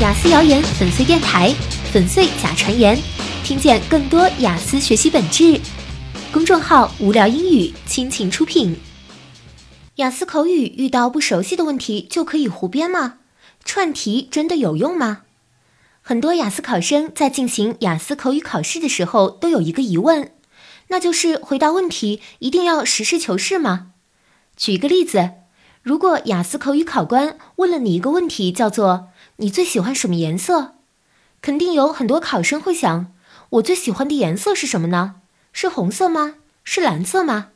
雅思谣言粉碎电台，粉碎假传言，听见更多雅思学习本质。公众号无聊英语倾情出品。雅思口语遇到不熟悉的问题就可以胡编吗？串题真的有用吗？很多雅思考生在进行雅思口语考试的时候都有一个疑问，那就是回答问题一定要实事求是吗？举个例子，如果雅思口语考官问了你一个问题，叫做“你最喜欢什么颜色”，肯定有很多考生会想：我最喜欢的颜色是什么呢？是红色吗？是蓝色吗？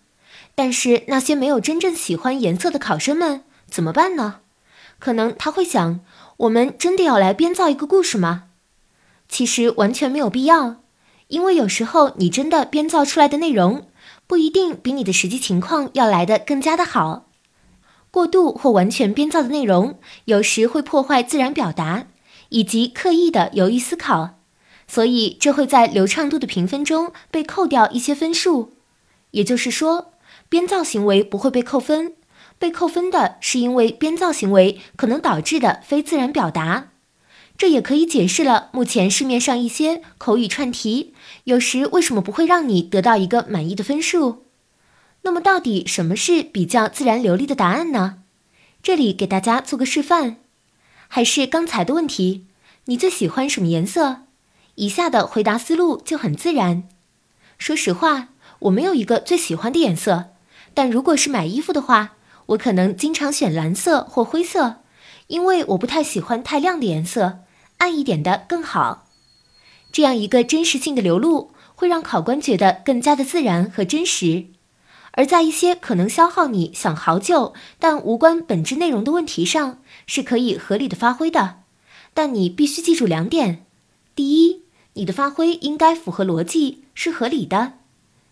但是那些没有真正喜欢颜色的考生们怎么办呢？可能他会想：我们真的要来编造一个故事吗？其实完全没有必要，因为有时候你真的编造出来的内容不一定比你的实际情况要来的更加的好。过度或完全编造的内容有时会破坏自然表达以及刻意的犹豫思考。所以这会在流畅度的评分中被扣掉一些分数，也就是说，编造行为不会被扣分，被扣分的是因为编造行为可能导致的非自然表达。这也可以解释了目前市面上一些口语串题有时为什么不会让你得到一个满意的分数。那么，到底什么是比较自然流利的答案呢？这里给大家做个示范，还是刚才的问题：你最喜欢什么颜色？以下的回答思路就很自然。说实话，我没有一个最喜欢的颜色，但如果是买衣服的话，我可能经常选蓝色或灰色，因为我不太喜欢太亮的颜色，暗一点的更好。这样一个真实性的流露，会让考官觉得更加的自然和真实。而在一些可能消耗你想好久但无关本质内容的问题上，是可以合理的发挥的。但你必须记住两点：第一，你的发挥应该符合逻辑，是合理的。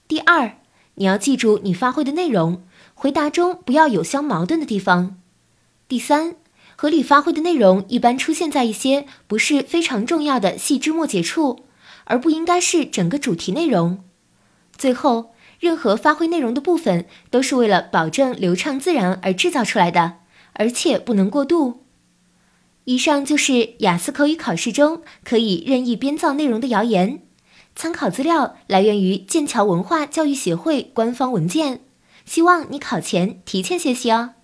第二，你要记住你发挥的内容，回答中不要有相矛盾的地方。第三，合理发挥的内容一般出现在一些不是非常重要的细枝末节处，而不应该是整个主题内容。最后，任何发挥内容的部分都是为了保证流畅自然而制造出来的，而且不能过度。以上就是雅思口语考试中可以任意编造内容的谣言，参考资料来源于剑桥文化教育协会官方文件，希望你考前提前学习哦。